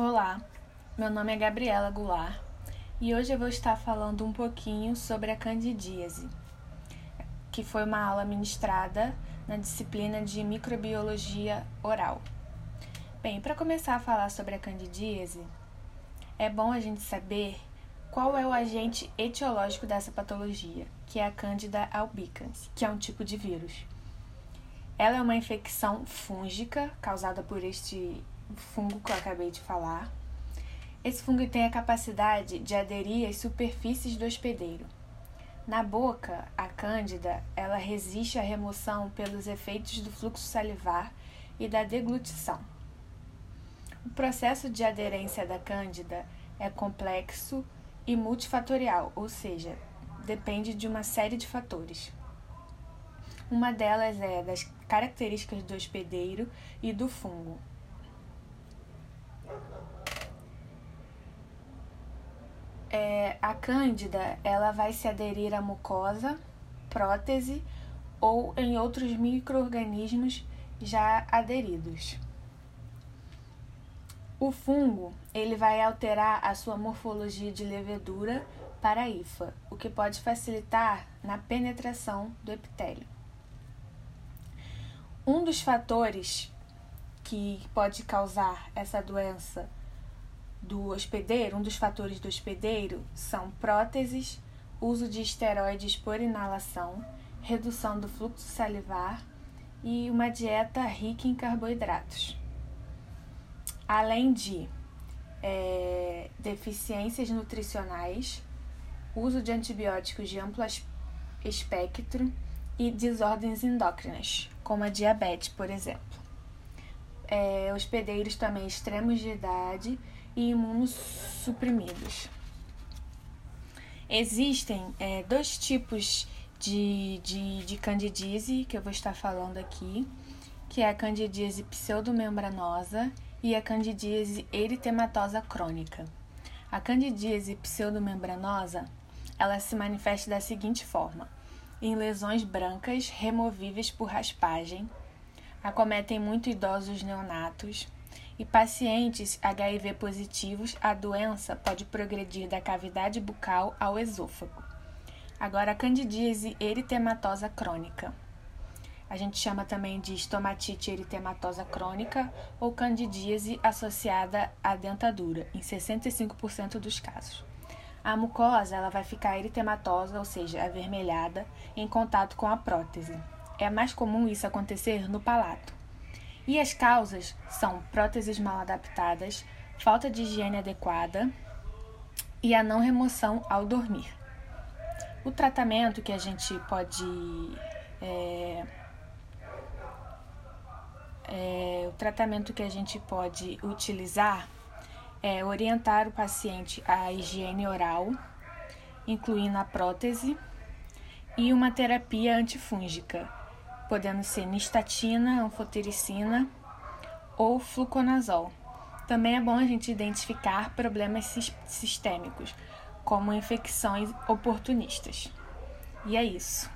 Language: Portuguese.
Olá, meu nome é Gabriela Goulart e hoje eu vou estar falando um pouquinho sobre a candidíase, que foi uma aula ministrada na disciplina de microbiologia oral. Bem, para começar a falar sobre a candidíase, é bom a gente saber qual é o agente etiológico dessa patologia, que é a Candida albicans, que é um tipo de vírus. Ela é uma infecção fúngica causada por este fungo que eu acabei de falar. Esse fungo tem a capacidade de aderir às superfícies do hospedeiro. Na boca, a cândida ela resiste à remoção pelos efeitos do fluxo salivar e da deglutição. O processo de aderência da cândida é complexo e multifatorial, ou seja, depende de uma série de fatores. Uma delas é das características do hospedeiro e do fungo, é, a cândida ela vai se aderir à mucosa, prótese ou em outros microorganismos já aderidos. O fungo ele vai alterar a sua morfologia de levedura para hifa, o que pode facilitar na penetração do epitélio. Um dos fatores que pode causar essa doença do hospedeiro, um dos fatores do hospedeiro são próteses, uso de esteroides por inalação, redução do fluxo salivar e uma dieta rica em carboidratos. Além de é, deficiências nutricionais, uso de antibióticos de amplo espectro e desordens endócrinas, como a diabetes, por exemplo. É, hospedeiros também extremos de idade e imunossuprimidos. Existem é, dois tipos de, de, de candidíase que eu vou estar falando aqui, que é a candidíase pseudomembranosa e a candidíase eritematosa crônica. A candidíase pseudomembranosa, ela se manifesta da seguinte forma: em lesões brancas removíveis por raspagem, acometem muito idosos neonatos, e pacientes HIV positivos, a doença pode progredir da cavidade bucal ao esôfago. Agora, a candidíase eritematosa crônica. A gente chama também de estomatite eritematosa crônica ou candidíase associada à dentadura, em 65% dos casos. A mucosa ela vai ficar eritematosa, ou seja, avermelhada, em contato com a prótese. É mais comum isso acontecer no palato. E as causas são próteses mal adaptadas, falta de higiene adequada e a não remoção ao dormir. O tratamento que a gente pode. É, é, o tratamento que a gente pode utilizar é orientar o paciente à higiene oral, incluindo a prótese, e uma terapia antifúngica, podendo ser nistatina, anfotericina ou fluconazol. Também é bom a gente identificar problemas sistêmicos, como infecções oportunistas. E é isso.